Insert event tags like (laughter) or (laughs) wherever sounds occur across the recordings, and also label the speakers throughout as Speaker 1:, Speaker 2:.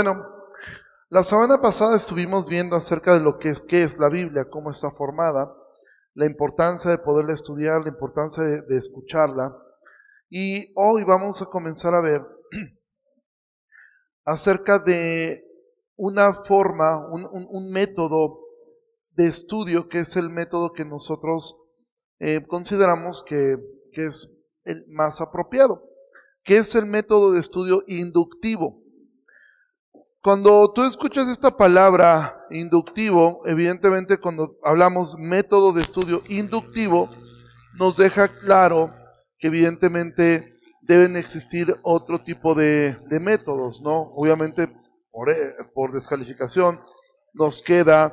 Speaker 1: Bueno, la semana pasada estuvimos viendo acerca de lo que es, qué es la Biblia, cómo está formada, la importancia de poderla estudiar, la importancia de, escucharla. Y hoy vamos a comenzar a ver (clears throat) acerca de una forma, un, método de estudio que es el método que nosotros eh, consideramos que, que es el más apropiado, que es el método de estudio inductivo. Cuando tú escuchas esta palabra inductivo, evidentemente cuando hablamos método de estudio inductivo, nos deja claro que evidentemente deben existir otro tipo de, métodos, ¿no? Obviamente por, eh, descalificación nos queda,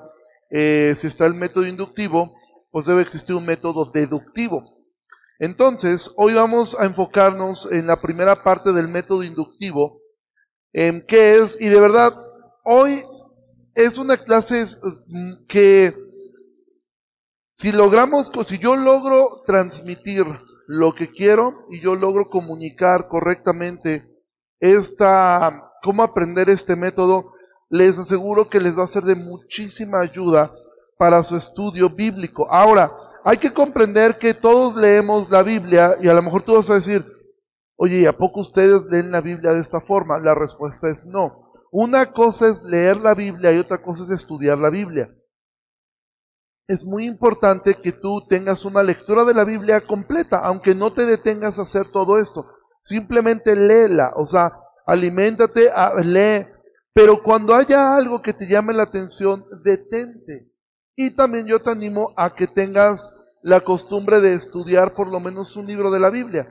Speaker 1: eh, si está el método inductivo, pues debe existir un método deductivo. Entonces, hoy vamos a enfocarnos en la primera parte del método inductivo, en qué es, y de verdad, hoy es una clase mm, que si logramos, si yo logro transmitir lo que quiero y yo logro comunicar correctamente esta, cómo aprender este método, les aseguro que les va a ser de muchísima ayuda para su estudio bíblico. Ahora, hay que comprender que todos leemos la Biblia y a lo mejor tú vas a decir, Oye, ¿a poco ustedes leen la Biblia de esta forma? La respuesta es no. Una cosa es leer la Biblia y otra cosa es estudiar la Biblia. Es muy importante que tú tengas una lectura de la Biblia completa, aunque no te detengas a hacer todo esto. Simplemente léela, o sea, aliméntate, lee. Pero cuando haya algo que te llame la atención, detente. Y también yo te animo a que tengas la costumbre de estudiar por lo menos un libro de la Biblia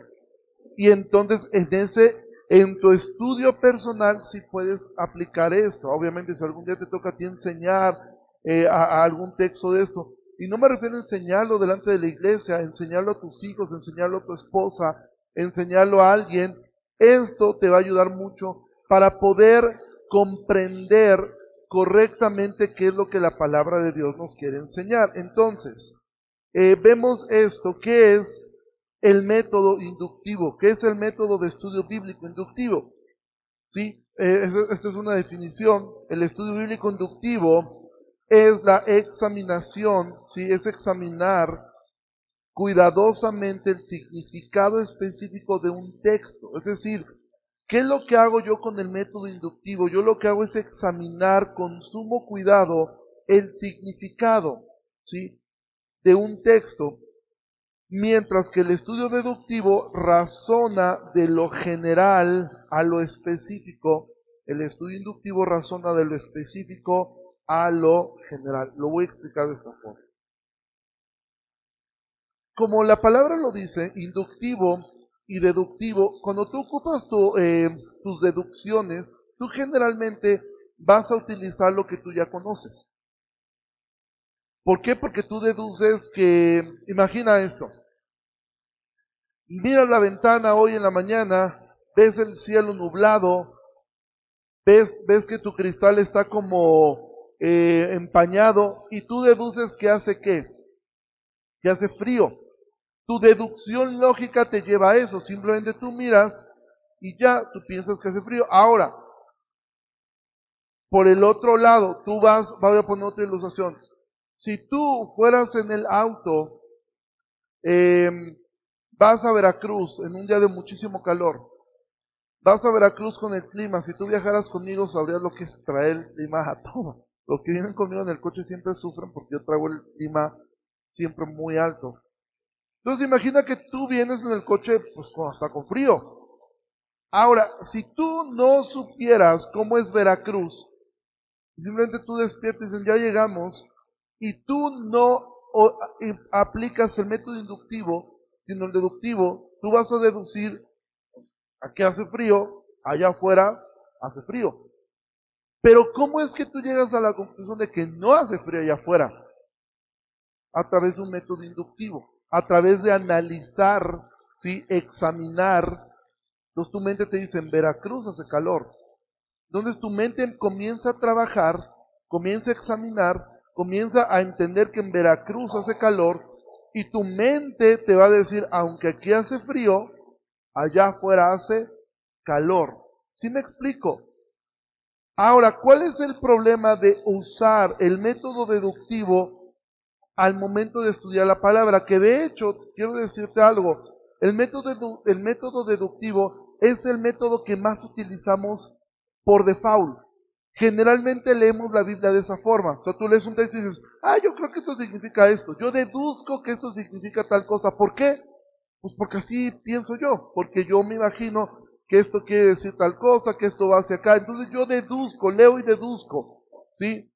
Speaker 1: y entonces en ese en tu estudio personal si puedes aplicar esto. Obviamente si algún día te toca a ti enseñar eh, a, algún texto de esto, y no me refiero a enseñarlo delante de la iglesia, enseñarlo a tus hijos, enseñarlo a tu esposa, enseñarlo a alguien, esto te va a ayudar mucho para poder comprender correctamente qué es lo que la palabra de Dios nos quiere enseñar. Entonces, eh, vemos esto, que es el método inductivo. ¿Qué es el método de estudio bíblico inductivo? ¿Sí? Eh, esta es una definición. El estudio bíblico inductivo es la examinación, ¿sí? es examinar cuidadosamente el significado específico de un texto. Es decir, ¿qué es lo que hago yo con el método inductivo? Yo lo que hago es examinar con sumo cuidado el significado ¿sí? de un texto mientras que el estudio deductivo razona de lo general a lo específico, el estudio inductivo razona de lo específico a lo general. Lo voy a explicar de esta forma. Como la palabra lo dice, inductivo y deductivo, cuando tú ocupas eh, tus deducciones, tú generalmente vas a utilizar lo que tú ya conoces. ¿Por qué? Porque tú deduces que, imagina esto, miras la ventana hoy en la mañana, ves el cielo nublado, ves, ves que tu cristal está como eh, empañado y tú deduces que hace qué? Que hace frío. Tu deducción lógica te lleva a eso, simplemente tú miras y ya tú piensas que hace frío. Ahora, por el otro lado, tú vas, voy a poner otra ilustración. Si tú fueras en el auto, eh, vas a Veracruz en un día de muchísimo calor, vas a Veracruz con el clima, si tú viajaras conmigo sabrías lo que es traer el clima a todo. Los que vienen conmigo en el coche siempre sufren porque yo traigo el clima siempre muy alto. Entonces imagina que tú vienes en el coche pues cuando está con frío. Ahora, si tú no supieras cómo es Veracruz, simplemente tú despiertas y dicen, ya llegamos, y tú no aplicas el método inductivo, sino el deductivo, tú vas a deducir, aquí hace frío, allá afuera hace frío. Pero ¿cómo es que tú llegas a la conclusión de que no hace frío allá afuera? A través de un método inductivo, a través de analizar, ¿sí? examinar. Entonces tu mente te dice, en Veracruz hace calor. Entonces tu mente comienza a trabajar, comienza a examinar, comienza a entender que en Veracruz hace calor y tu mente te va a decir, aunque aquí hace frío, allá afuera hace calor. ¿Sí me explico? Ahora, ¿cuál es el problema de usar el método deductivo al momento de estudiar la palabra? Que de hecho, quiero decirte algo, el método, el método deductivo es el método que más utilizamos por default. Generalmente leemos la Biblia de esa forma. O sea, tú lees un texto y dices, ah, yo creo que esto significa esto. Yo deduzco que esto significa tal cosa. ¿Por qué? Pues porque así pienso yo. Porque yo me imagino que esto quiere decir tal cosa, que esto va hacia acá. Entonces yo deduzco, leo y deduzco. ¿Sí?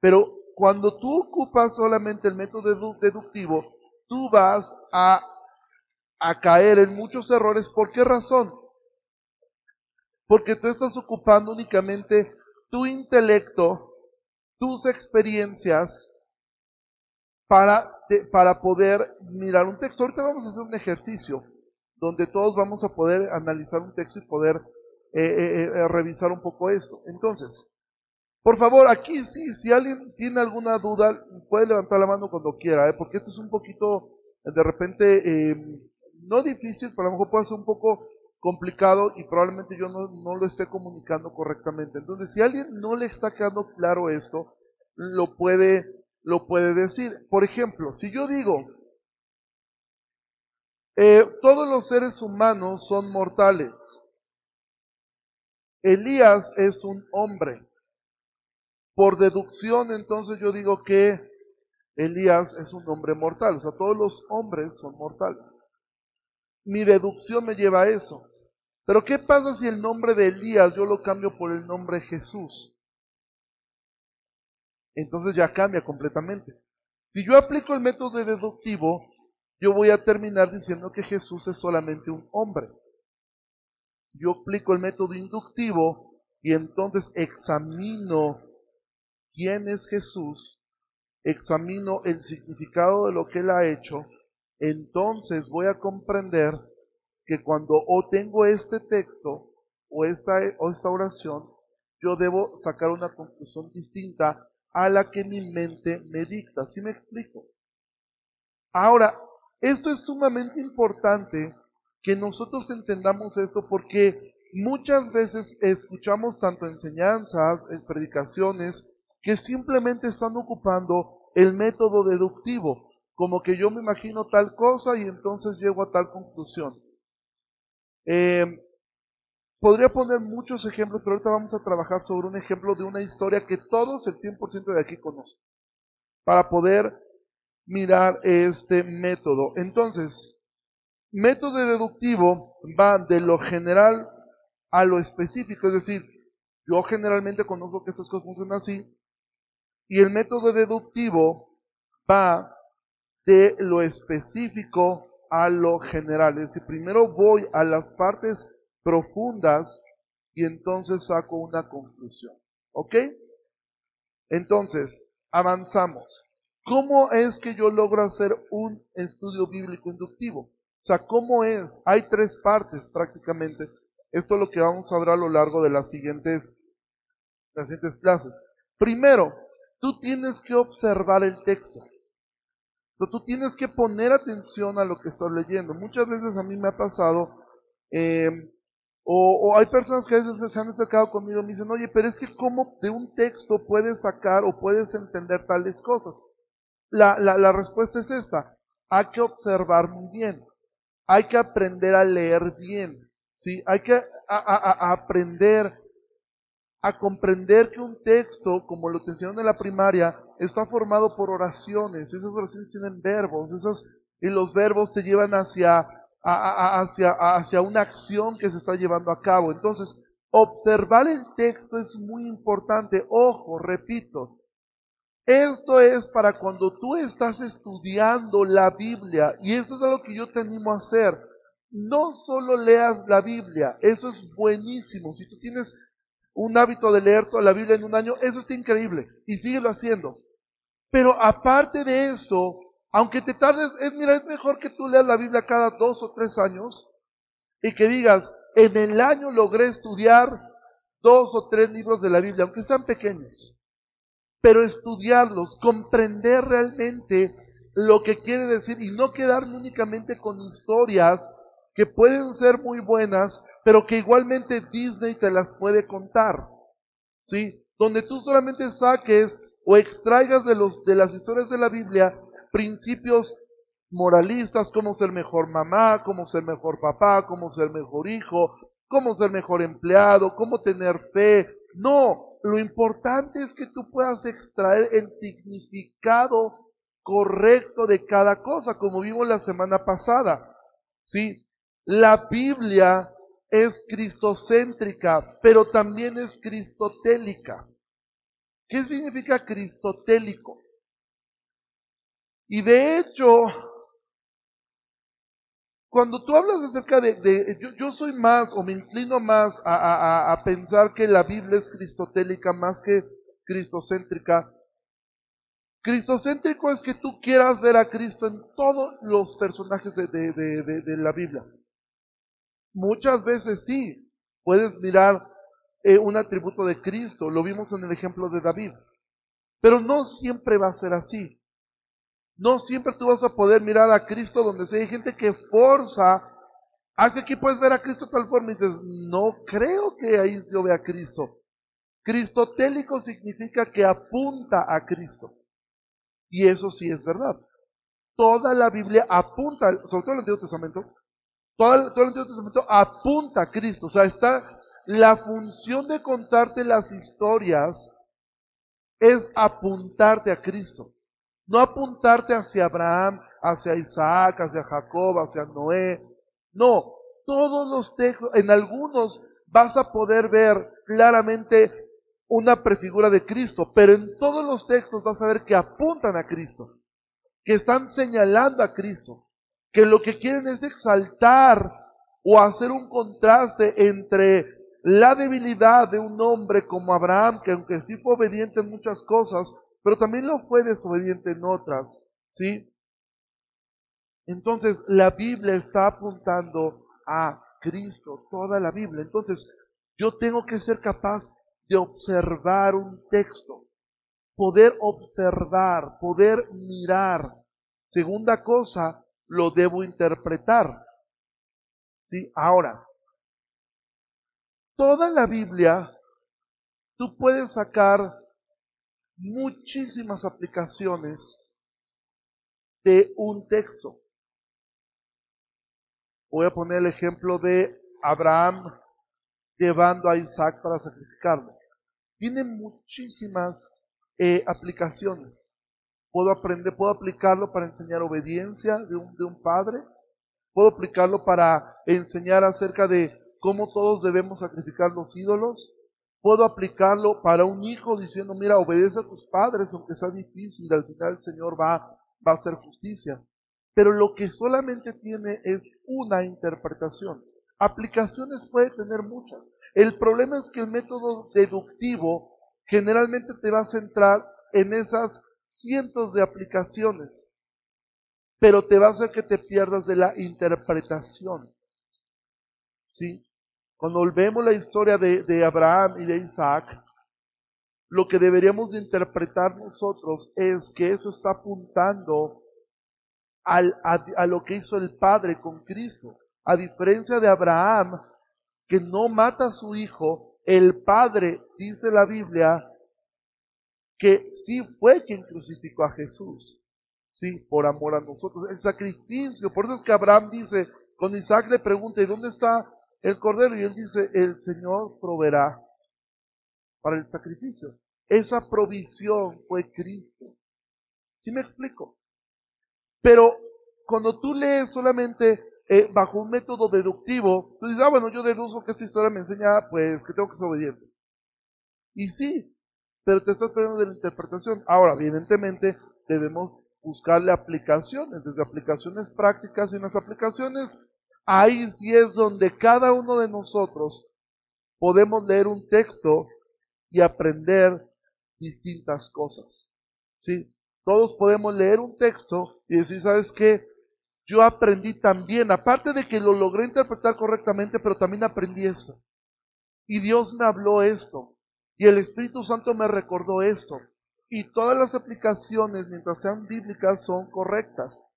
Speaker 1: Pero cuando tú ocupas solamente el método deductivo, tú vas a, a caer en muchos errores. ¿Por qué razón? Porque tú estás ocupando únicamente tu intelecto, tus experiencias, para, para poder mirar un texto. Ahorita vamos a hacer un ejercicio donde todos vamos a poder analizar un texto y poder eh, eh, eh, revisar un poco esto. Entonces, por favor, aquí sí, si alguien tiene alguna duda, puede levantar la mano cuando quiera, porque esto es un poquito, de repente, no difícil, pero a lo mejor puede ser un poco complicado y probablemente yo no, no, lo esté comunicando correctamente. Entonces, si a alguien no le está quedando claro esto, lo puede, lo puede decir. Por ejemplo, si yo digo, eh, todos los seres humanos son mortales. Elías es un hombre. Por deducción, entonces yo digo que Elías es un hombre mortal. O sea, todos los hombres son mortales. Mi deducción me lleva a eso. Pero ¿qué pasa si el nombre de Elías yo lo cambio por el nombre Jesús? Entonces ya cambia completamente. Si yo aplico el método deductivo, yo voy a terminar diciendo que Jesús es solamente un hombre. Si yo aplico el método inductivo y entonces examino quién es Jesús, examino el significado de lo que él ha hecho, entonces voy a comprender que cuando o tengo este texto o esta, o esta oración, yo debo sacar una conclusión distinta a la que mi mente me dicta. ¿Sí me explico? Ahora, esto es sumamente importante que nosotros entendamos esto porque muchas veces escuchamos tanto enseñanzas, predicaciones, que simplemente están ocupando el método deductivo, como que yo me imagino tal cosa y entonces llego a tal conclusión. Eh, podría poner muchos ejemplos, pero ahorita vamos a trabajar sobre un ejemplo de una historia que todos, el 100% de aquí conocen, para poder mirar este método. Entonces, método deductivo va de lo general a lo específico, es decir, yo generalmente conozco que estas cosas funcionan así, y el método deductivo va de lo específico a lo general. Es decir, primero voy a las partes profundas y entonces saco una conclusión. ¿Ok? Entonces, avanzamos. ¿Cómo es que yo logro hacer un estudio bíblico inductivo? O sea, ¿cómo es? Hay tres partes prácticamente. Esto es lo que vamos a ver a lo largo de las siguientes, las siguientes clases. Primero, tú tienes que observar el texto tú tienes que poner atención a lo que estás leyendo. Muchas veces a mí me ha pasado, eh, o, hay personas que a veces se han acercado conmigo y me dicen, oye, pero es que cómo de un texto puedes sacar o puedes entender tales cosas. La, la, respuesta es esta, hay que observar muy bien, hay que aprender a leer bien, ¿sí? hay que a, aprender a comprender que un texto, como lo te enseñaron en la primaria, está formado por oraciones. Esas oraciones tienen verbos, y los verbos te llevan hacia, hacia, hacia una acción que se está llevando a cabo. Entonces, observar el texto es muy importante. Ojo, repito, esto es para cuando tú estás estudiando la Biblia, y esto es algo que yo te animo a hacer. No solo leas la Biblia, eso es buenísimo. Si tú tienes un hábito de leer toda la Biblia en un año, eso está increíble y síguelo haciendo. Pero aparte de eso, aunque te tardes, es, mira, es mejor que tú leas la Biblia cada dos o tres años y que digas, en el año logré estudiar dos o tres libros de la Biblia, aunque sean pequeños. Pero estudiarlos, comprender realmente lo que quiere decir y no quedarme únicamente con historias que pueden ser muy buenas, pero que igualmente Disney te las puede contar. ¿sí? Donde tú solamente saques o extraigas de, los, de las historias de la Biblia principios moralistas, cómo ser mejor mamá, cómo ser mejor papá, cómo ser mejor hijo, cómo ser mejor empleado, cómo tener fe. No, lo importante es que tú puedas extraer el significado correcto de cada cosa, como vimos la semana pasada. ¿Sí? La Biblia es cristocéntrica, pero también es cristotélica. ¿Qué significa cristotélico? Y de hecho, cuando tú hablas acerca de, yo, soy más o me inclino más a, pensar que la Biblia es cristotélica más que cristocéntrica. Cristocéntrico es que tú quieras ver a Cristo en todos los personajes de, de la Biblia. Muchas veces sí, puedes mirar eh, un atributo de Cristo, lo vimos en el ejemplo de David, pero no siempre va a ser así. No siempre tú vas a poder mirar a Cristo donde sea. Hay gente que forza, hace que aquí puedes ver a Cristo de tal forma y dices, no creo que ahí yo vea a Cristo. Cristotélico significa que apunta a Cristo. Y eso sí es verdad. Toda la Biblia apunta, sobre todo el Antiguo Testamento, todo el, todo el Testamento apunta a Cristo. O sea, está la función de contarte las historias es apuntarte a Cristo. No apuntarte hacia Abraham, hacia Isaac, hacia Jacob, hacia Noé. No, todos los textos, en algunos vas a poder ver claramente una prefigura de Cristo, pero en todos los textos vas a ver que apuntan a Cristo, que están señalando a Cristo, que lo que quieren es exaltar o hacer un contraste entre la debilidad de un hombre como Abraham, que aunque sí fue obediente en muchas cosas, pero también lo fue desobediente en otras, ¿sí? Entonces, la Biblia está apuntando a Cristo, toda la Biblia. Entonces, yo tengo que ser capaz de observar un texto, poder observar, poder mirar. Segunda cosa, lo debo interpretar. ¿Sí? Ahora, toda la Biblia, tú puedes sacar muchísimas aplicaciones de un texto. Voy a poner el ejemplo de Abraham llevando a Isaac para sacrificarlo. Tiene muchísimas eh, aplicaciones. Puedo aprender, puedo aplicarlo para enseñar obediencia de un, de un padre. Puedo aplicarlo para enseñar acerca de cómo todos debemos sacrificar los ídolos. Puedo aplicarlo para un hijo diciendo, mira, obedece a tus padres, aunque sea difícil, al final el Señor va, va a hacer justicia. Pero lo que solamente tiene es una interpretación. Aplicaciones puede tener muchas. El problema es que el método deductivo generalmente te va a centrar en esas cientos de aplicaciones, pero te va a hacer que te pierdas de la interpretación. ¿Sí? Cuando vemos la historia de, Abraham y de Isaac, lo que deberíamos de interpretar nosotros es que eso está apuntando al, a, lo que hizo el Padre con Cristo. A diferencia de Abraham, que no mata a su hijo, el Padre, dice la Biblia, que sí fue quien crucificó a Jesús, sí, por amor a nosotros. El sacrificio, por eso es que Abraham dice, con Isaac le pregunta, ¿y dónde está el cordero y él dice, el Señor proveerá para el sacrificio. Esa provisión fue Cristo. ¿Sí me explico? Pero cuando tú lees solamente eh, bajo un método deductivo, tú dices, ah, bueno, yo deduzco que esta historia me enseña, pues, que tengo que ser obediente. Y sí, pero te estás perdiendo de la interpretación. Ahora, evidentemente, debemos buscarle aplicaciones, desde aplicaciones prácticas y unas aplicaciones Ahí sí es donde cada uno de nosotros podemos leer un texto y aprender distintas cosas. ¿Sí? Todos podemos leer un texto y decir, ¿sabes qué? Yo aprendí también, aparte de que lo logré interpretar correctamente, pero también aprendí esto. Y Dios me habló esto. Y el Espíritu Santo me recordó esto. Y todas las aplicaciones, mientras sean bíblicas, son correctas.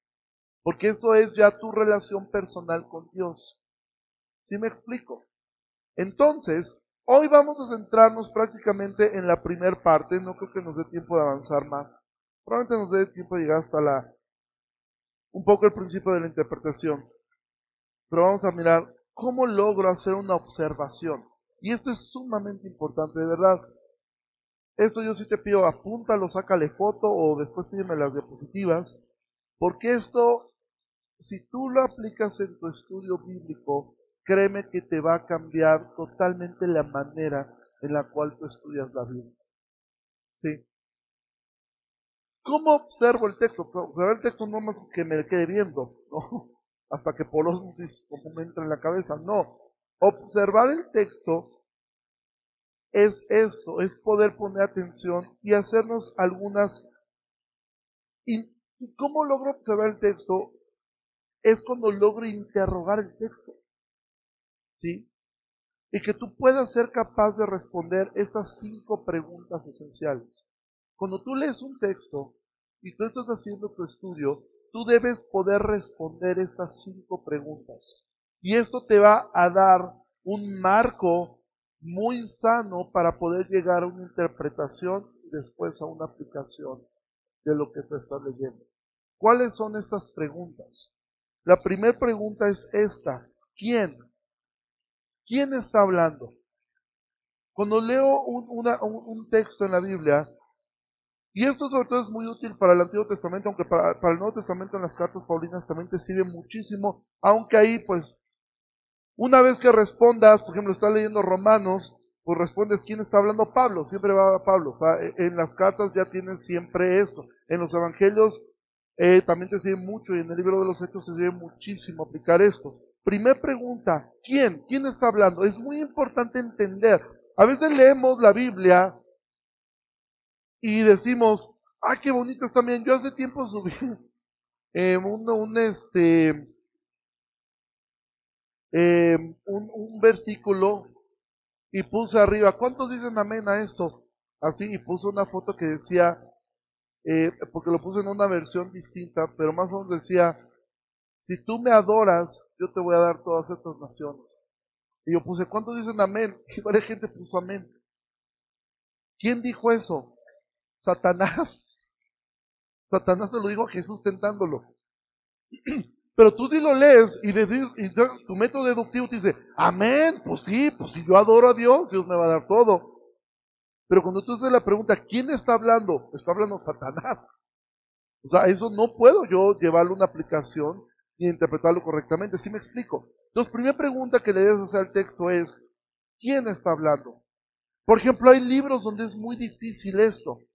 Speaker 1: Porque eso es ya tu relación personal con Dios. ¿Sí me explico? Entonces, Hoy vamos a centrarnos prácticamente en la primera parte, no creo que nos dé tiempo de avanzar más. Probablemente nos dé tiempo de llegar hasta la un poco el principio de la interpretación. Pero vamos a mirar cómo logro hacer una observación. Y esto es sumamente importante, de verdad. Esto yo sí te pido, apúntalo, sácale foto o después pídeme las diapositivas, porque esto, si tú lo aplicas en tu estudio bíblico, créeme que te va a cambiar totalmente la manera en la cual tú estudias la Biblia. ¿Sí? ¿Cómo observo el texto? Observar el texto no más que me quede viendo, ¿no? (laughs) Hasta que por osmosis como me entra en la cabeza. No. Observar el texto es esto, es poder poner atención y hacernos algunas... ¿Y, ¿Y cómo logro observar el texto? Es cuando logro interrogar el texto. ¿sí? Y que tú puedas ser capaz de responder estas cinco preguntas esenciales. Cuando tú lees un texto y tú estás haciendo tu estudio, tú debes poder responder estas cinco preguntas. Y esto te va a dar un marco muy sano para poder llegar a una interpretación y después a una aplicación de lo que tú estás leyendo. ¿Cuáles son estas preguntas? La primera pregunta es esta. ¿Quién? ¿Quién está hablando? Cuando leo un, texto en la Biblia, y esto sobre todo es muy útil para el Antiguo Testamento, aunque para, el Nuevo Testamento en las cartas paulinas también te sirve muchísimo, aunque ahí pues una vez que respondas, por ejemplo, estás leyendo Romanos, pues respondes quién está hablando Pablo, siempre va a Pablo. E, en las cartas ya tienes siempre esto. En los evangelios eh, también te sirve mucho y en el libro de los Hechos te sirve muchísimo aplicar esto. Primer pregunta, ¿quién? ¿Quién está hablando? Es muy importante entender. A veces leemos la Biblia y decimos, ah, qué bonito bien. Yo hace tiempo subí (laughs) eh, un, este, eh, un, versículo y puse arriba, ¿cuántos dicen amén a esto? Así, y puse una foto que decía, eh, porque lo puse en una versión distinta, pero más o menos decía, si tú me adoras, yo te voy a dar todas estas naciones. Y yo puse, ¿cuántos dicen amén? (laughs) Y varias gente puso amén. ¿Quién dijo eso? Satanás. (laughs) Satanás se lo dijo a Jesús tentándolo. (clears throat) Pero tú sí lo lees y, y tu método deductivo te dice, amén, pues sí, pues si yo adoro a Dios, Dios me va a dar todo. Pero cuando tú haces la pregunta, ¿quién está hablando? Está hablando Satanás. O sea, eso no puedo yo llevarle una aplicación y interpretarlo correctamente. ¿Sí me explico? Entonces, primera pregunta que le debes hacer al texto es, ¿quién está hablando? Por ejemplo, hay libros donde es muy difícil esto.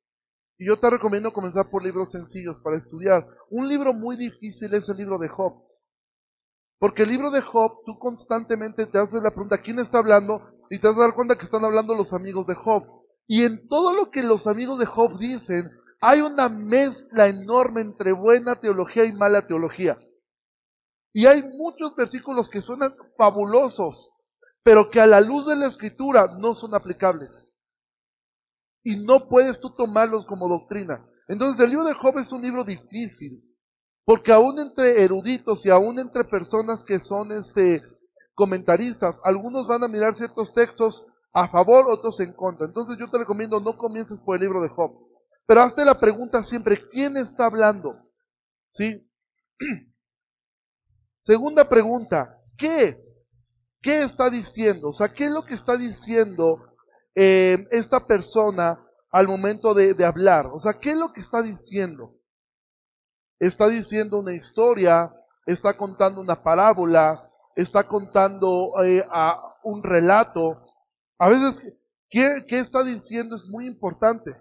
Speaker 1: Y yo te recomiendo comenzar por libros sencillos para estudiar. Un libro muy difícil es el libro de Job. Porque el libro de Job, tú constantemente te haces la pregunta, ¿quién está hablando? Y te vas a dar cuenta que están hablando los amigos de Job. Y en todo lo que los amigos de Job dicen, hay una mezcla enorme entre buena teología y mala teología. Y hay muchos versículos que suenan fabulosos, pero que a la luz de la escritura no son aplicables. Y no puedes tú tomarlos como doctrina. Entonces el libro de Job es un libro difícil, porque aún entre eruditos y aún entre personas que son este comentaristas, algunos van a mirar ciertos textos a favor, otros en contra. Entonces yo te recomiendo no comiences por el libro de Job. Pero hazte la pregunta siempre, ¿quién está hablando? ¿Sí? (clears throat) Segunda pregunta, ¿qué? ¿Qué está diciendo? O sea, ¿qué es lo que está diciendo eh, esta persona al momento de, hablar? O sea, ¿qué es lo que está diciendo? Está diciendo una historia, está contando una parábola, está contando eh, un relato. A veces, ¿qué, ¿qué, está diciendo? Es muy importante.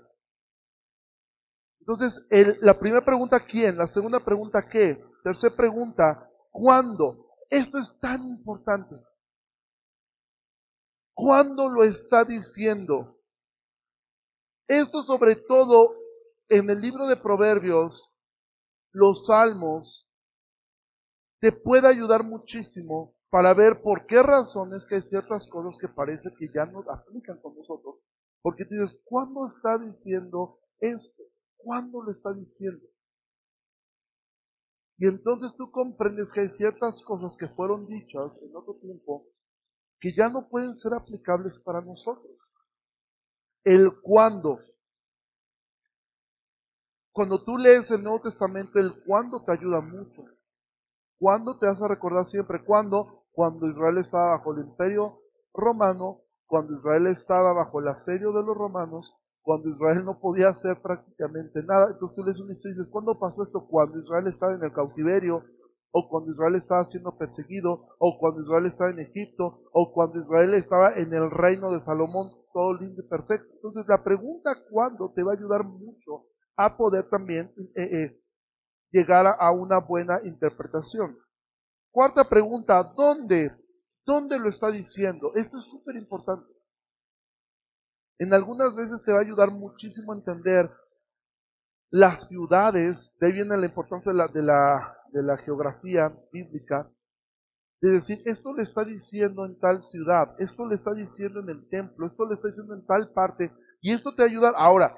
Speaker 1: Entonces, la primera pregunta, ¿quién? La segunda pregunta, ¿qué? Tercera pregunta, ¿Cuándo? Esto es tan importante. ¿Cuándo lo está diciendo? Esto sobre todo en el libro de Proverbios, los salmos, te puede ayudar muchísimo para ver por qué razones que hay ciertas cosas que parece que ya no aplican con nosotros. Porque dices, ¿cuándo está diciendo esto? ¿Cuándo lo está diciendo? Y entonces tú comprendes que hay ciertas cosas que fueron dichas en otro tiempo que ya no pueden ser aplicables para nosotros. El cuándo. Cuando tú lees el Nuevo Testamento, el cuándo te ayuda mucho. ¿Cuándo te hace recordar siempre? ¿Cuándo? Cuando Israel estaba bajo el imperio romano, cuando Israel estaba bajo el asedio de los romanos, cuando Israel no podía hacer prácticamente nada. Entonces tú lees una historia y dices, ¿cuándo pasó esto? Cuando Israel estaba en el cautiverio, o cuando Israel estaba siendo perseguido, o cuando Israel estaba en Egipto, o cuando Israel estaba en el reino de Salomón, todo lindo y perfecto. Entonces la pregunta ¿cuándo? te va a ayudar mucho a poder también eh, eh, llegar a una buena interpretación. Cuarta pregunta, ¿dónde? ¿Dónde lo está diciendo? Esto es súper importante. En algunas veces te va a ayudar muchísimo a entender las ciudades, de ahí viene la importancia de la, de la, de la geografía bíblica, de decir, esto le está diciendo en tal ciudad, esto le está diciendo en el templo, esto le está diciendo en tal parte, y esto te ayuda. Ahora,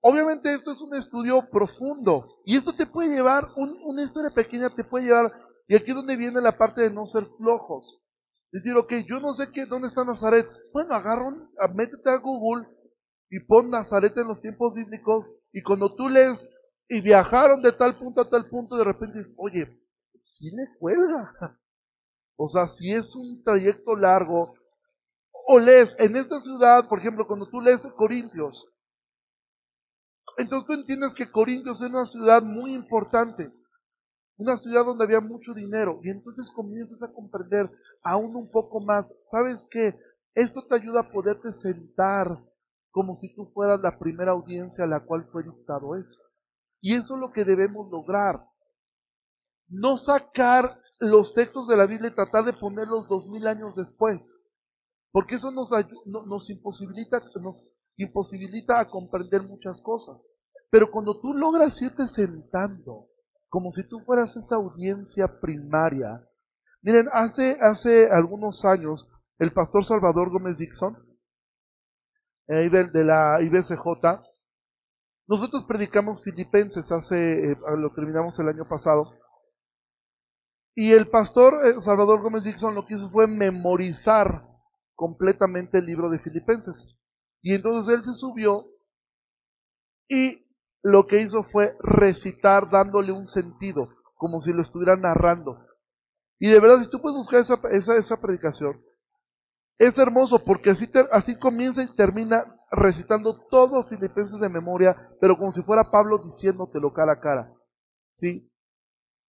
Speaker 1: obviamente esto es un estudio profundo, y esto te puede llevar, un, una historia pequeña te puede llevar, y aquí es donde viene la parte de no ser flojos. Decir, ok, yo no sé qué, dónde está Nazaret. Bueno, agarra, métete a Google y pon Nazaret en los tiempos bíblicos, y cuando tú lees, y viajaron de tal punto a tal punto, de repente dices, oye, sí le cuelga. (laughs) O sea, si es un trayecto largo, o lees en esta ciudad, por ejemplo, cuando tú lees Corintios, entonces tú entiendes que Corintios es una ciudad muy importante, una ciudad donde había mucho dinero, y entonces comienzas a comprender aún un poco más, ¿sabes qué? Esto te ayuda a poderte sentar como si tú fueras la primera audiencia a la cual fue dictado eso. Y eso es lo que debemos lograr. No sacar los textos de la Biblia y tratar de ponerlos dos mil años después. Porque eso nos, nos, imposibilita, nos imposibilita a comprender muchas cosas. Pero cuando tú logras irte sentando, como si tú fueras esa audiencia primaria. Miren, hace, hace algunos años, el pastor Salvador Gómez Dixon, eh, de la IBCJ, nosotros predicamos Filipenses hace, eh, lo terminamos el año pasado, y el pastor eh, Salvador Gómez Dixon lo que hizo fue memorizar completamente el libro de Filipenses. Y entonces él se subió y lo que hizo fue recitar dándole un sentido, como si lo estuviera narrando. Y de verdad, si tú puedes buscar esa, esa, esa predicación, es hermoso porque así, así comienza y termina recitando todo Filipenses de memoria, pero como si fuera Pablo diciéndotelo cara a cara. ¿Sí?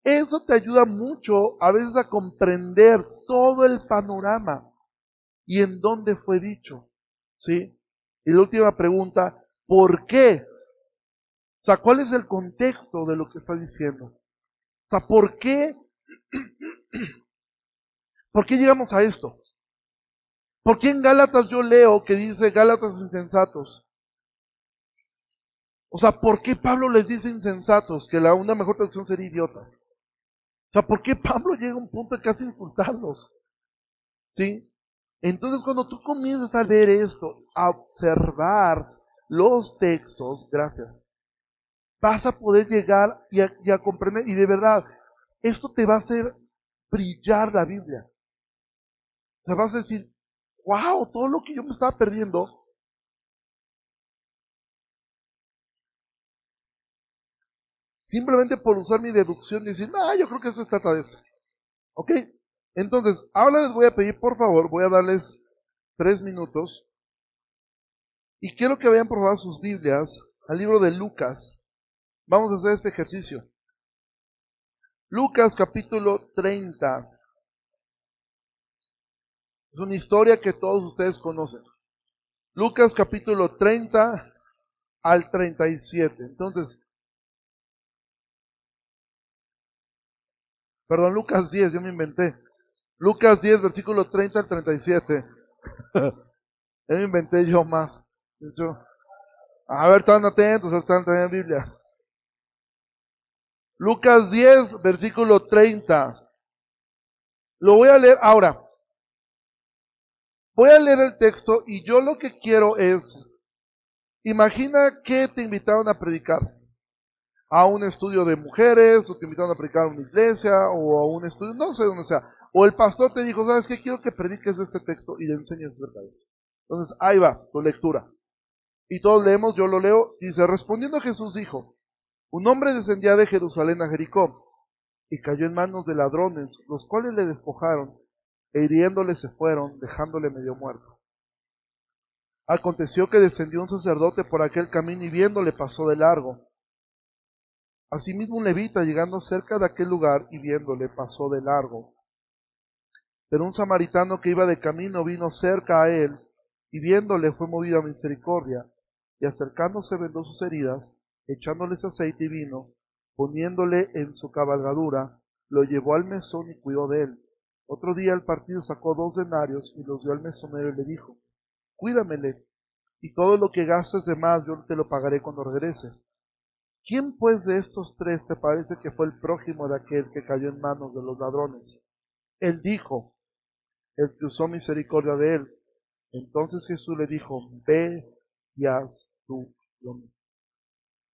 Speaker 1: Eso te ayuda mucho a veces a comprender todo el panorama y en dónde fue dicho. ¿Sí? Y la última pregunta, ¿por qué? O sea, ¿cuál es el contexto de lo que está diciendo? O sea, ¿por qué? (clears throat) ¿Por qué llegamos a esto? ¿Por qué en Gálatas yo leo que dice Gálatas insensatos? O sea, ¿por qué Pablo les dice insensatos? Que la una mejor traducción sería idiotas. O sea, ¿por qué Pablo llega a un punto de casi insultarlos? ¿Sí? Entonces cuando tú comienzas a leer esto, a observar los textos, gracias, vas a poder llegar y a, comprender, y de verdad, esto te va a hacer brillar la Biblia. O sea, vas a decir, wow, todo lo que yo me estaba perdiendo, Simplemente por usar mi deducción y decir, ah, yo creo que eso se trata de esto. ¿Ok? Entonces, ahora les voy a pedir, por favor, voy a darles tres minutos. Y quiero que vean por sus Biblias al libro de Lucas. Vamos a hacer este ejercicio. Lucas capítulo 30. Es una historia que todos ustedes conocen. Lucas capítulo 30 al 37. Entonces, Perdón, Lucas 10, yo me inventé. Lucas 10, versículo 30 al 37. (laughs) ya me inventé yo más. a ver, están atentos, están en Biblia. Lucas 10, versículo 30. Lo voy a leer ahora. Voy a leer el texto y yo lo que quiero es, imagina que te invitaron a predicar a un estudio de mujeres, o te invitaron a predicar a una iglesia, o a un estudio, no sé dónde sea, O el pastor te dijo, ¿sabes qué? Quiero que prediques este texto y le enseñes acerca de esto. Entonces, ahí va tu lectura. Y todos leemos, yo lo leo, dice, respondiendo Jesús dijo, un hombre descendía de Jerusalén a Jericó y cayó en manos de ladrones, los cuales le despojaron e hiriéndole se fueron, dejándole medio muerto. Aconteció que descendió un sacerdote por aquel camino y viéndole pasó de largo. Asimismo un levita llegando cerca de aquel lugar y viéndole pasó de largo. Pero un samaritano que iba de camino vino cerca a él y viéndole fue movido a misericordia y acercándose vendó sus heridas, echándoles aceite y vino, poniéndole en su cabalgadura, lo llevó al mesón y cuidó de él. Otro día el partido sacó dos denarios y los dio al mesonero y le dijo, Cuídamele, y todo lo que gastes de más yo te lo pagaré cuando regrese. ¿Quién pues de estos tres te parece que fue el prójimo de aquel que cayó en manos de los ladrones? Él dijo, el que usó misericordia de él. Entonces Jesús le dijo, ve y haz tú lo mismo.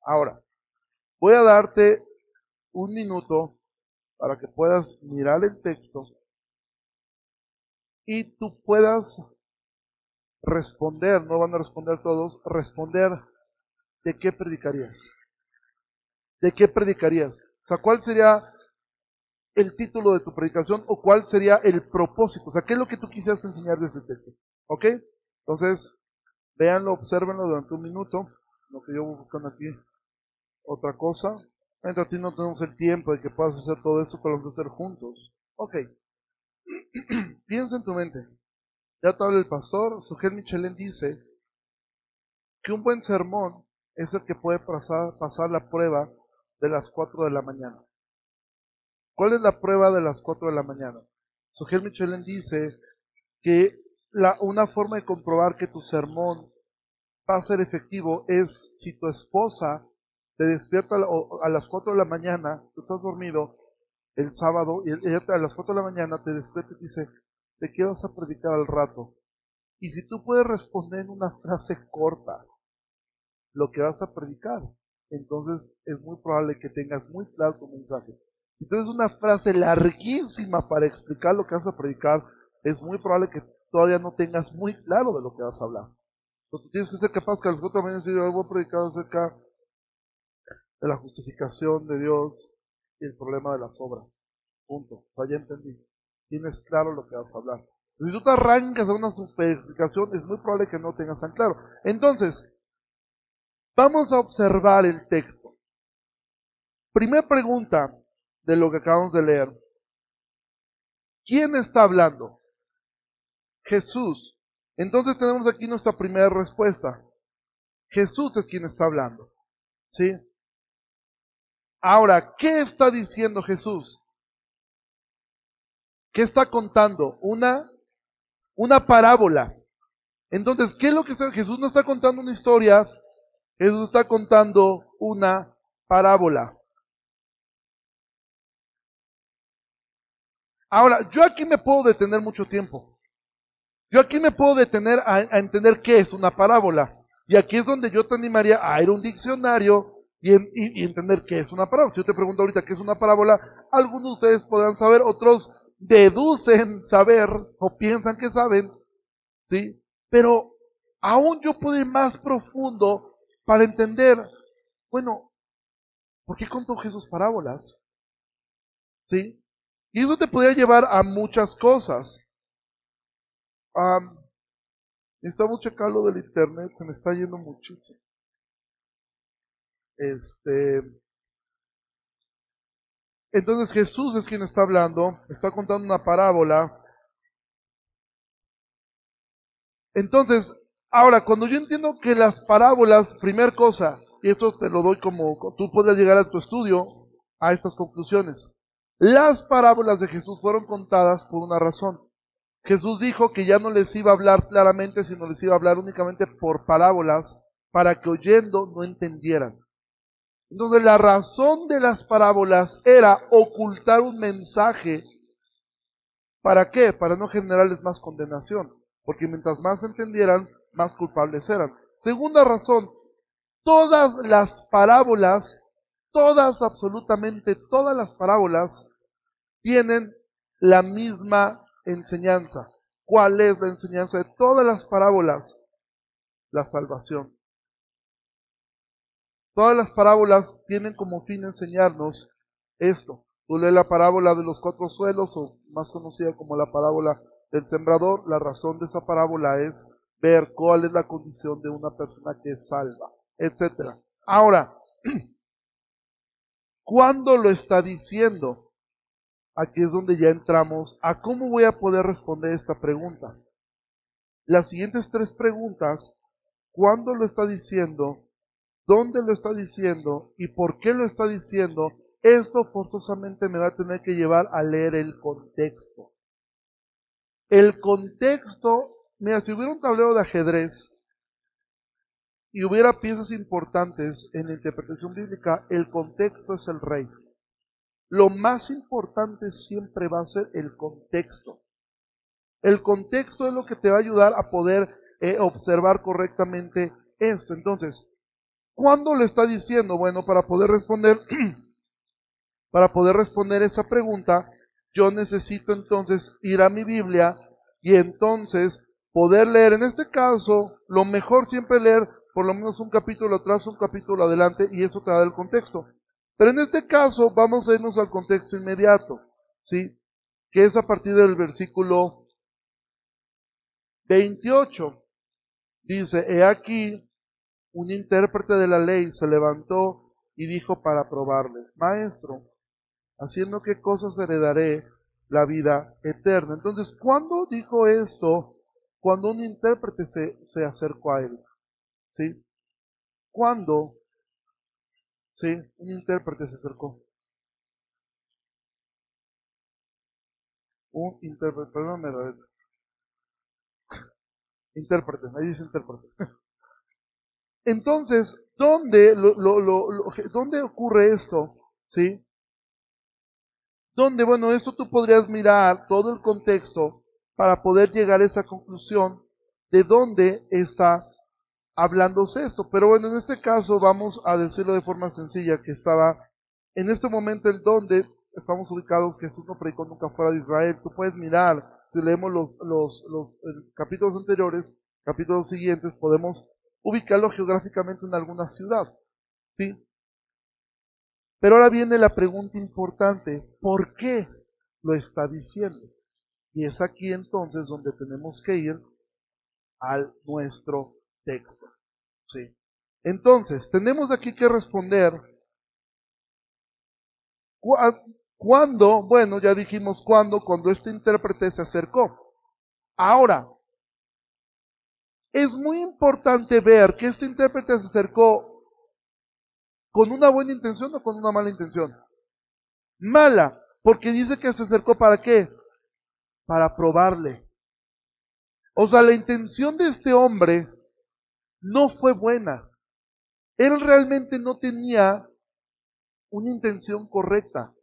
Speaker 1: Ahora, voy a darte un minuto para que puedas mirar el texto y tú puedas responder, no van a responder todos, responder de qué predicarías. ¿De qué predicarías? O sea, ¿cuál sería el título de tu predicación o cuál sería el propósito? O sea, ¿qué es lo que tú quisieras enseñar de este texto? ¿Ok? Entonces, véanlo, observenlo durante un minuto, lo que yo voy buscando aquí. Otra cosa, mientras ti no tenemos el tiempo de que puedas hacer todo esto, pero vamos a hacer juntos. Ok. (clears throat) Piensa en tu mente. Ya te habla el pastor, Sujel Michelin dice que un buen sermón es el que puede pasar, pasar la prueba de las 4 de la mañana. ¿Cuál es la prueba de las 4 de la mañana? Sujel Michelin dice que la, una forma de comprobar que tu sermón va a ser efectivo es si tu esposa te despierta a las 4 de la mañana, tú estás dormido el sábado, y ella a las 4 de la mañana te despierta y dice, ¿de qué vas a predicar al rato? Y si tú puedes responder en una frase corta lo que vas a predicar, entonces es muy probable que tengas muy claro tu mensaje. Entonces una frase larguísima para explicar lo que vas a predicar, es muy probable que todavía no tengas muy claro de lo que vas a hablar. Entonces tienes que ser capaz que a de la mañana yo voy a predicar acerca de la justificación de Dios y el problema de las obras. Punto. O sea, ya entendí. Tienes claro lo que vas a hablar. Si tú te arrancas a una super explicación, es muy probable que no tengas tan claro. Entonces, Vamos a observar el texto. Primera pregunta de lo que acabamos de leer. ¿Quién está hablando? Jesús. Entonces tenemos aquí nuestra primera respuesta. Jesús es quien está hablando. ¿Sí? Ahora, ¿qué está diciendo Jesús? ¿Qué está contando? Una, una parábola. Entonces, ¿qué es lo que está? Jesús no está contando una historia Jesús está contando una parábola. Ahora, yo aquí me puedo detener mucho tiempo. Yo aquí me puedo detener a, entender qué es una parábola. Y aquí es donde yo te animaría a ir a un diccionario y, entender qué es una parábola. Si yo te pregunto ahorita qué es una parábola, algunos de ustedes podrán saber, otros deducen saber o piensan que saben, ¿sí? Pero aún yo puedo ir más profundo para entender, bueno, ¿por qué contó Jesús parábolas? ¿Sí? Y eso te podría llevar a muchas cosas. Um, necesitamos checar lo del internet, se me está yendo muchísimo. Este. Entonces Jesús es quien está hablando, está contando una parábola. Entonces, Ahora, cuando yo entiendo que las parábolas, primer cosa, y esto te lo doy como tú puedes llegar a tu estudio a estas conclusiones. Las parábolas de Jesús fueron contadas por una razón. Jesús dijo que ya no les iba a hablar claramente, sino les iba a hablar únicamente por parábolas para que oyendo no entendieran. Entonces la razón de las parábolas era ocultar un mensaje. ¿Para qué? Para no generarles más condenación. Porque mientras más entendieran, más culpables eran. Segunda razón, todas las parábolas, todas, absolutamente todas las parábolas, tienen la misma enseñanza. ¿Cuál es la enseñanza de todas las parábolas? La salvación. Todas las parábolas tienen como fin enseñarnos esto. Tú lees la parábola de los cuatro suelos, o más conocida como la parábola del sembrador. La razón de esa parábola es ver cuál es la condición de una persona que es salva, etc. Ahora, (clears throat) ¿cuándo lo está diciendo? Aquí es donde ya entramos a cómo voy a poder responder esta pregunta. Las siguientes tres preguntas, ¿cuándo lo está diciendo? ¿Dónde lo está diciendo? ¿Y por qué lo está diciendo? Esto forzosamente me va a tener que llevar a leer el contexto. El contexto, mira, si hubiera un tablero de ajedrez y hubiera piezas importantes en la interpretación bíblica, el contexto es el rey. Lo más importante siempre va a ser el contexto. El contexto es lo que te va a ayudar a poder eh, observar correctamente esto. Entonces, ¿cuándo le está diciendo? Bueno, para poder responder (clears throat) Para poder responder esa pregunta, yo necesito entonces ir a mi Biblia y entonces poder leer, en este caso, lo mejor siempre leer por lo menos un capítulo atrás, un capítulo adelante, y eso te da el contexto. Pero en este caso vamos a irnos al contexto inmediato, ¿sí? Que es a partir del versículo 28. Dice, he aquí, un intérprete de la ley se levantó y dijo para probarle, Maestro, haciendo qué cosas heredaré la vida eterna. Entonces, ¿cuándo dijo esto? Cuando un intérprete se, se acercó a él. ¿Sí? ¿Cuándo? ¿Sí? Un intérprete se acercó. Un intérprete, perdón, (laughs) intérprete, ahí dice intérprete. (laughs) Entonces, ¿dónde, lo, lo, lo, ¿dónde ocurre esto? ¿Sí? donde, bueno, esto tú podrías mirar todo el contexto para poder llegar a esa conclusión de dónde está hablándose esto. Pero bueno, en este caso vamos a decirlo de forma sencilla, que estaba en este momento el donde estamos ubicados, Jesús no predicó nunca fuera de Israel. Tú puedes mirar, si leemos los, los, los capítulos anteriores, capítulos siguientes, podemos ubicarlo geográficamente en alguna ciudad. ¿Sí? Pero ahora viene la pregunta importante, ¿por qué lo está diciendo? Y es aquí entonces donde tenemos que ir al nuestro texto. ¿sí? Entonces, tenemos aquí que responder, ¿cuándo? Bueno, ya dijimos cuándo, cuando este intérprete se acercó. Ahora, es muy importante ver que este intérprete se acercó ¿Con una buena intención o con una mala intención? Mala, porque dice que se acercó para qué? Para probarle. O sea, la intención de este hombre no fue buena. Él realmente no tenía una intención correcta.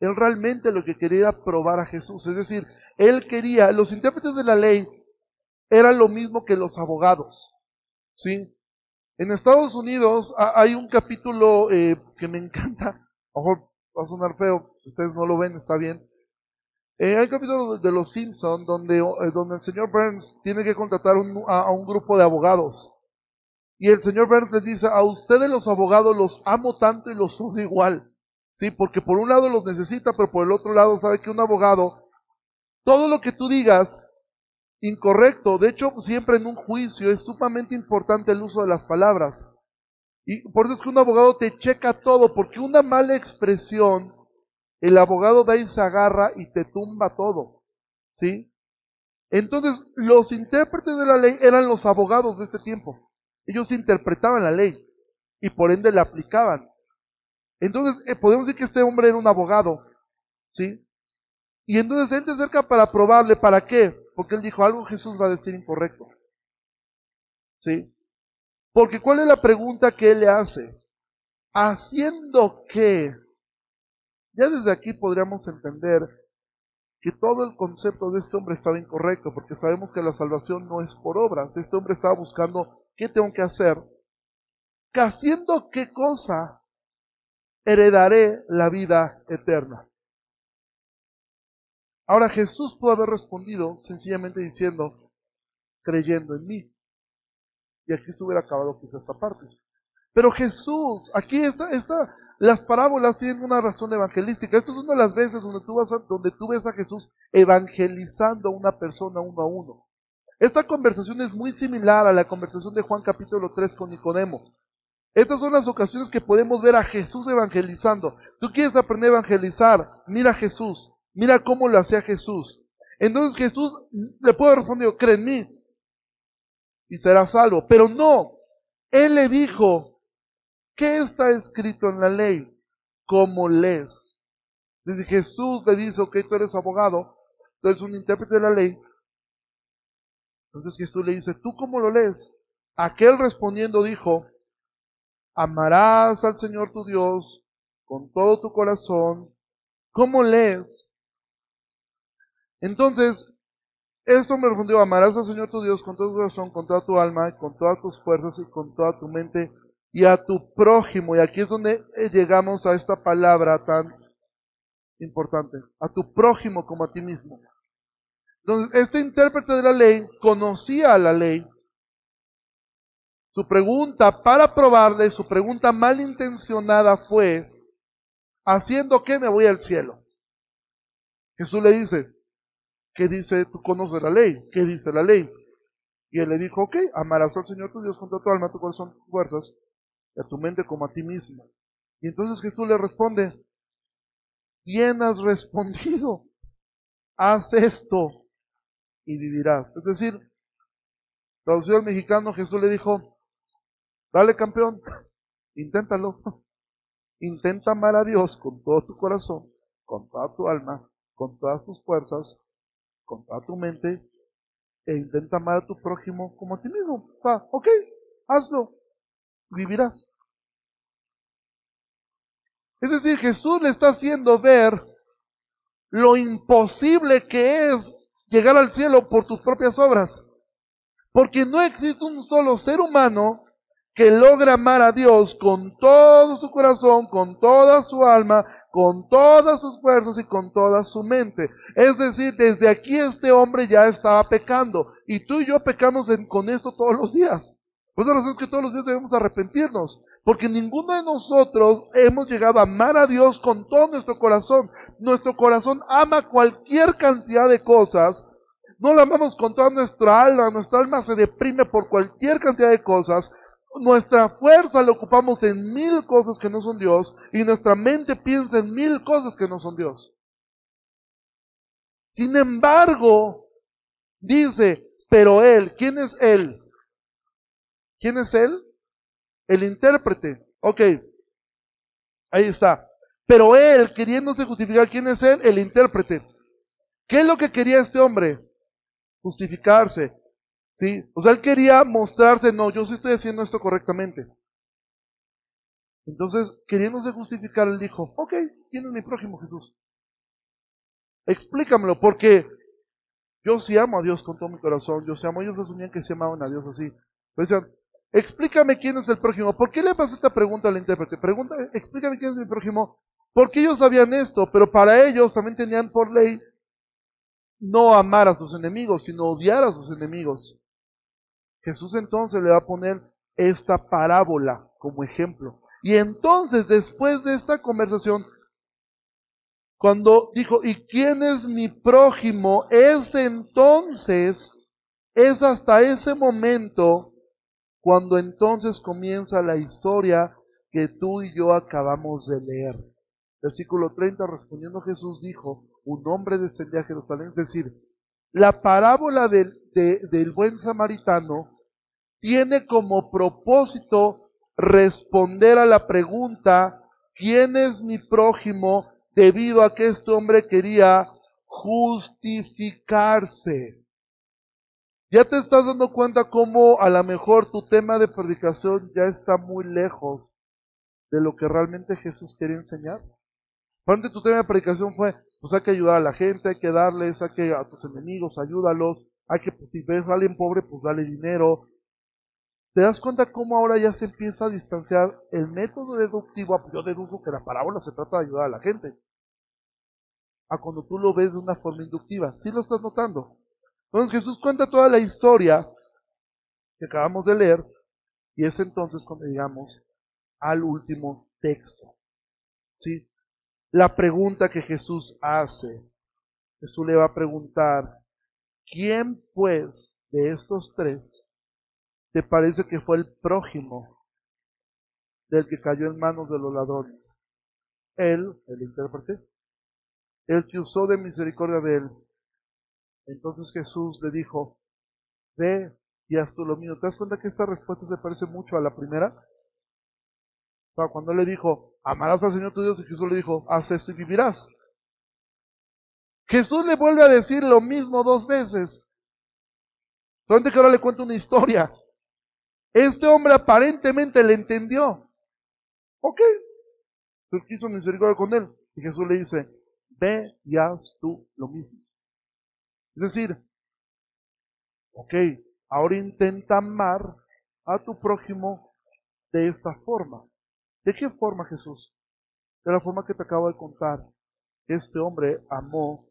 Speaker 1: Él realmente lo que quería era probar a Jesús. Es decir, él quería, los intérpretes de la ley eran lo mismo que los abogados. ¿Sí? En Estados Unidos hay un capítulo eh, que me encanta, a lo mejor va a sonar feo, ustedes no lo ven, está bien. Eh, hay un capítulo de Los Simpsons donde, eh, donde el señor Burns tiene que contratar a, un grupo de abogados. Y el señor Burns les dice, a ustedes los abogados los amo tanto y los odio igual. Sí, porque por un lado los necesita, pero por el otro lado sabe que un abogado, todo lo que tú digas incorrecto. De hecho, siempre en un juicio es sumamente importante el uso de las palabras. Y por eso es que un abogado te checa todo, porque una mala expresión, el abogado de ahí se agarra y te tumba todo. ¿Sí? Entonces, los intérpretes de la ley eran los abogados de este tiempo. Ellos interpretaban la ley y por ende la aplicaban. Entonces, eh, podemos decir que este hombre era un abogado. ¿Sí? Y entonces él te acerca para probarle, ¿para qué? Porque él dijo, algo Jesús va a decir incorrecto. ¿Sí? Porque ¿cuál es la pregunta que él le hace? Haciendo que, ya desde aquí podríamos entender que todo el concepto de este hombre estaba incorrecto, porque sabemos que la salvación no es por obras. Este hombre estaba buscando, ¿qué tengo que hacer? Que haciendo qué cosa heredaré la vida eterna. Ahora Jesús pudo haber respondido sencillamente diciendo, creyendo en mí. Y aquí se hubiera acabado quizá esta parte. Pero Jesús, aquí está, está, las parábolas tienen una razón evangelística. Esto es una de las veces donde tú, vas donde tú ves a Jesús evangelizando a una persona uno a uno. Esta conversación es muy similar a la conversación de Juan capítulo 3 con Nicodemo. Estas son las ocasiones que podemos ver a Jesús evangelizando. Tú quieres aprender a evangelizar, mira a Jesús, mira cómo lo hacía Jesús. Entonces Jesús le puede responder, cree en mí y serás salvo. Pero no, Él le dijo, ¿qué está escrito en la ley? ¿Cómo lees? Desde Jesús le dice, ok, tú eres abogado, tú eres un intérprete de la ley. Entonces Jesús le dice, ¿tú cómo lo lees? Aquel respondiendo dijo, amarás al Señor tu Dios con todo tu corazón. ¿Cómo lees? Entonces, esto me respondió, amarás al Señor tu Dios con todo tu corazón, con toda tu alma, con todas tus fuerzas y con toda tu mente, y a tu prójimo. Y aquí es donde eh, llegamos a esta palabra tan importante, a tu prójimo como a ti mismo. Entonces, este intérprete de la ley conocía la ley, su pregunta para probarle, su pregunta malintencionada fue, ¿haciendo qué me voy al cielo? Jesús le dice, ¿qué dice? Tú conoces la ley, ¿qué dice la ley? Y él le dijo, ok, amarás al Señor tu Dios con toda tu alma, tu corazón, tus fuerzas, y a tu mente como a ti mismo. Y entonces Jesús le responde, bien has respondido, (laughs) haz esto y vivirás. Es decir, traducido al mexicano, Jesús le dijo, Dale campeón, (laughs) inténtalo. (laughs) Intenta amar a Dios con todo tu corazón, con toda tu alma, con todas tus fuerzas, toda tu mente, e intenta amar a tu prójimo como a ti mismo. Ah, ok, hazlo, vivirás. Es decir, Jesús le está haciendo ver lo imposible que es llegar al cielo por tus propias obras. Porque no existe un solo ser humano que logra amar a Dios con todo su corazón, con toda su alma, con todas sus fuerzas y con toda su mente. Es decir, desde aquí este hombre ya estaba pecando y tú y yo pecamos con esto todos los días. Por eso es que todos los días debemos arrepentirnos, porque ninguno de nosotros hemos llegado a amar a Dios con todo nuestro corazón. Nuestro corazón ama cualquier cantidad de cosas, no la amamos con toda nuestra alma, nuestra alma se deprime por cualquier cantidad de cosas, nuestra fuerza la ocupamos en mil cosas que no son Dios y nuestra mente piensa en mil cosas que no son Dios. Sin embargo, dice, pero Él, ¿quién es Él? ¿Quién es Él? El intérprete. Ok, ahí está. Pero Él, queriéndose justificar, ¿quién es Él? El intérprete. ¿Qué es lo que quería este hombre? Justificarse. ¿Sí? O sea, él quería mostrarse, no, yo sí estoy haciendo esto correctamente. Entonces, queriéndose justificar, él dijo, ok, ¿quién es mi prójimo Jesús? Explícamelo, porque yo sí amo a Dios con todo mi corazón, yo sí amo, ellos asumían que se amaban a Dios así. Pues decían, explícame quién es el prójimo. ¿Por qué le pasó esta pregunta al intérprete? Pregunta, explícame quién es mi prójimo. Porque ellos sabían esto, pero para ellos también tenían por ley no amar a sus enemigos, sino odiar a sus enemigos. Jesús entonces le va a poner esta parábola como ejemplo. Y entonces, después de esta conversación, cuando dijo, ¿y quién es mi prójimo? Es entonces, es hasta ese momento, cuando entonces comienza la historia que tú y yo acabamos de leer. Versículo 30, respondiendo Jesús dijo, un hombre descendía a Jerusalén, es decir, la parábola del, del buen samaritano tiene como propósito responder a la pregunta, ¿quién es mi prójimo? Debido a que este hombre quería justificarse. Ya te estás dando cuenta cómo a lo mejor tu tema de predicación ya está muy lejos de lo que realmente Jesús quería enseñar. Parte tu tema de predicación fue, pues hay que ayudar a la gente, hay que darles, hay que a tus enemigos, ayúdalos, hay que, pues, si ves a alguien pobre, pues dale dinero, ¿Te das cuenta cómo ahora ya se empieza a distanciar el método deductivo? Yo deduzco que la parábola se trata de ayudar a la gente. a cuando tú lo ves de una forma inductiva. ¿Sí lo estás notando? Entonces Jesús cuenta toda la historia que acabamos de leer y es entonces cuando llegamos al último texto. ¿Sí? La pregunta que Jesús hace. Jesús le va a preguntar, ¿quién pues de estos tres te parece que fue el prójimo del que cayó en manos de los ladrones? Él, el intérprete, el que usó de misericordia de él. Entonces Jesús le dijo, ve y haz tú lo mismo. ¿Te das cuenta que esta respuesta se parece mucho a la primera? O sea, cuando le dijo, amarás al Señor tu Dios, y Jesús le dijo, haz esto y vivirás. Jesús le vuelve a decir lo mismo dos veces. Solamente que ahora le cuento una historia. Este hombre aparentemente le entendió. Ok. Él quiso misericordia con él. Y Jesús le dice, ve y haz tú lo mismo. Es decir, ok, ahora intenta amar a tu prójimo de esta forma. ¿De qué forma, Jesús? De la forma que te acabo de contar. Este hombre amó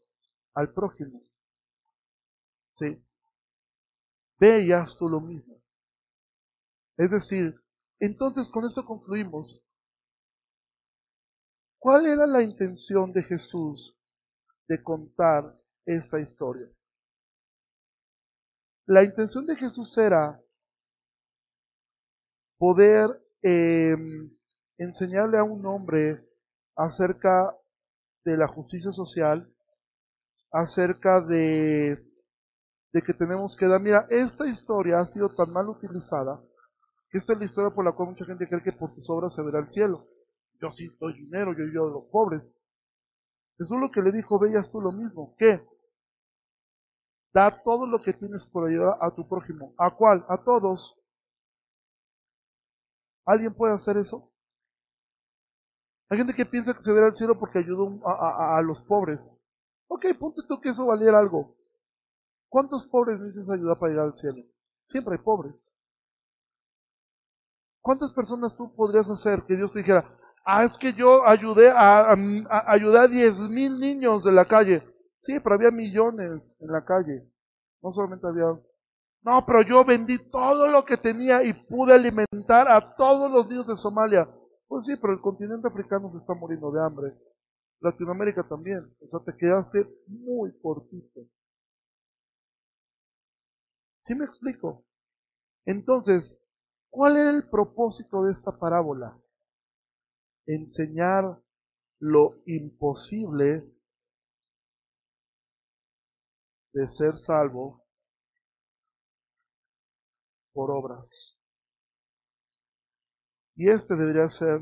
Speaker 1: al prójimo. Sí. Ve y haz tú lo mismo. Es decir, entonces con esto concluimos. ¿Cuál era la intención de Jesús de contar esta historia? La intención de Jesús era poder em, enseñarle a un hombre acerca de la justicia social, acerca de, de que tenemos que dar, mira, esta historia ha sido tan mal utilizada, esta es la historia por la cual mucha gente cree que por sus obras se verá el cielo. Yo sí doy dinero, yo ayudo a los pobres. Jesús lo que le dijo, veías tú lo mismo. ¿Qué? Da todo lo que tienes por ayudar a tu prójimo. ¿A cuál? A todos. ¿Alguien puede hacer eso? Hay gente que piensa que se verá el cielo porque ayudó a, a los pobres. Ok, ponte tú que eso valiera algo. ¿Cuántos pobres necesitas ayudar para llegar al cielo? Siempre hay pobres. ¿Cuántas personas tú podrías hacer que Dios te dijera, ah, es que yo ayudé a, a, diez mil niños de la calle? Sí, pero había millones en la calle. No solamente había... No, pero yo vendí todo lo que tenía y pude alimentar a todos los niños de Somalia. Pues sí, pero el continente africano se está muriendo de hambre. Latinoamérica también. O sea, te quedaste muy cortito. ¿Sí me explico? Entonces, ¿cuál era el propósito de esta parábola? Enseñar lo imposible de ser salvo por obras. Y este debería ser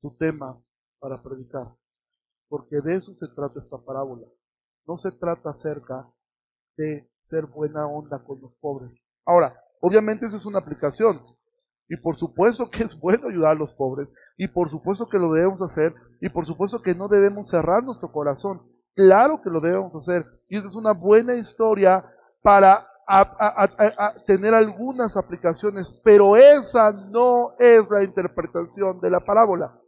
Speaker 1: tu tema para predicar. Porque de eso se trata esta parábola. No se trata acerca de ser buena onda con los pobres. Ahora, obviamente esa es una aplicación. Y por supuesto que es bueno ayudar a los pobres. Y por supuesto que lo debemos hacer. Y por supuesto que no debemos cerrar nuestro corazón. Claro que lo debemos hacer. Y esa es una buena historia para tener algunas aplicaciones. Pero esa no es la interpretación de la parábola.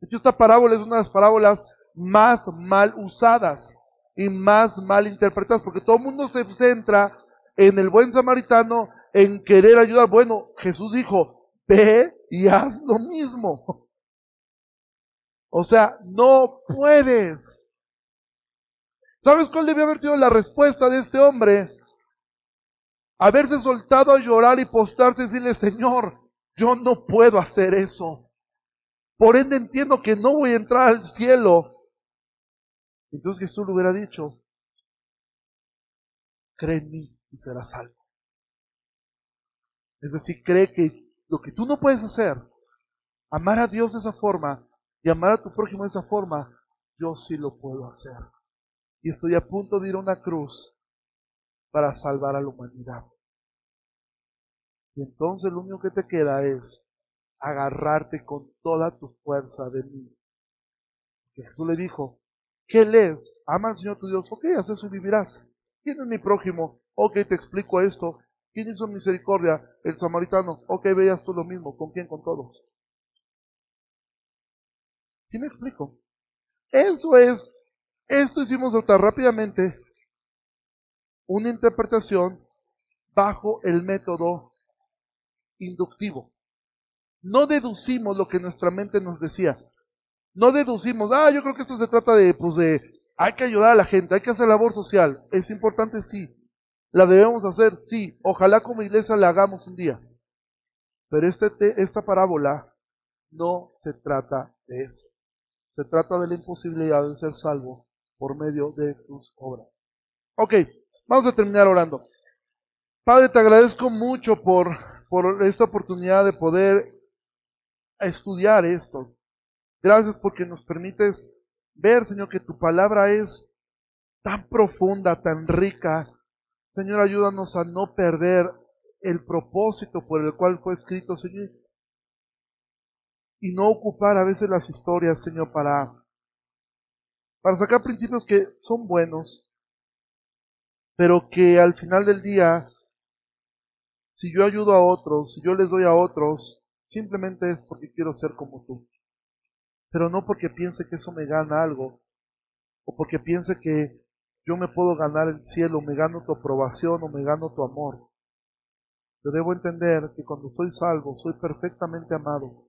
Speaker 1: De hecho, esta parábola es una de las parábolas más mal usadas y más mal interpretadas, porque todo el mundo se centra en el buen samaritano, en querer ayudar. Bueno, Jesús dijo, ve y haz lo mismo. O sea, no puedes. ¿Sabes cuál debía haber sido la respuesta de este hombre? Haberse soltado a llorar y postrarse y decirle, Señor, yo no puedo hacer eso. Por ende entiendo que no voy a entrar al cielo. Entonces Jesús le hubiera dicho, cree en mí y serás salvo. Es decir, cree que lo que tú no puedes hacer, amar a Dios de esa forma y amar a tu prójimo de esa forma, yo sí lo puedo hacer. Y estoy a punto de ir a una cruz para salvar a la humanidad. Y entonces lo único que te queda es agarrarte con toda tu fuerza de mí. Jesús le dijo, ¿qué lees? Ama al Señor tu Dios, ok, haz eso y vivirás. ¿Quién es mi prójimo? Ok, te explico esto. ¿Quién hizo misericordia? El samaritano. Ok, veas tú lo mismo. ¿Con quién? Con todos. ¿Sí me explico? Eso es, esto hicimos notar rápidamente una interpretación bajo el método inductivo. No deducimos lo que nuestra mente nos decía. No deducimos, ah, yo creo que esto se trata de, pues de, hay que ayudar a la gente, hay que hacer labor social. Es importante, sí. La debemos hacer, sí. Ojalá como iglesia la hagamos un día. Pero este, esta parábola no se trata de eso. Se trata de la imposibilidad de ser salvo por medio de tus obras. Ok, vamos a terminar orando. Padre, te agradezco mucho por, por esta oportunidad de poder estudiar esto. Gracias porque nos permites ver, Señor, que tu palabra es tan profunda, tan rica. Señor, ayúdanos a no perder el propósito por el cual fue escrito, Señor. Y no ocupar a veces las historias, Señor, para, para sacar principios que son buenos, pero que al final del día si yo ayudo a otros, si yo les doy a otros, simplemente es porque quiero ser como tú. Pero no porque piense que eso me gana algo, o porque piense que yo me puedo ganar el cielo, me gano tu aprobación o me gano tu amor. Yo debo entender que cuando soy salvo, soy perfectamente amado,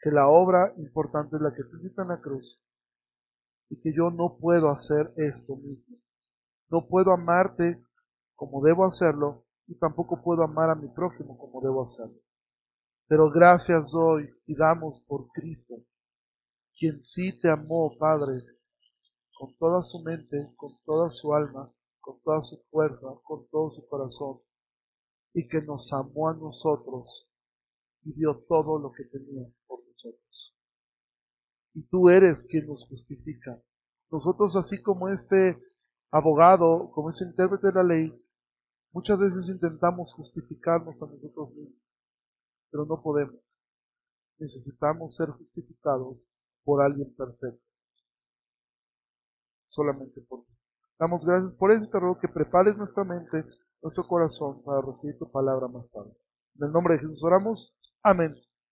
Speaker 1: que la obra importante es la que tú en la cruz, y que yo no puedo hacer esto mismo. No puedo amarte como debo hacerlo, y tampoco puedo amar a mi prójimo como debo hacerlo. Pero gracias doy y damos por Cristo, quien sí te amó, Padre, con toda su mente, con toda su alma, con toda su fuerza, con todo su corazón, y que nos amó a nosotros y dio todo lo que tenía por nosotros. Y tú eres quien nos justifica. Nosotros, así como este abogado, como ese intérprete de la ley, Muchas veces intentamos justificarnos a nosotros mismos, pero no podemos. Necesitamos ser justificados por alguien perfecto. Solamente por ti. Damos gracias por eso te ruego que prepares nuestra mente, nuestro corazón para recibir tu palabra más tarde. En el nombre de Jesús oramos. Amén.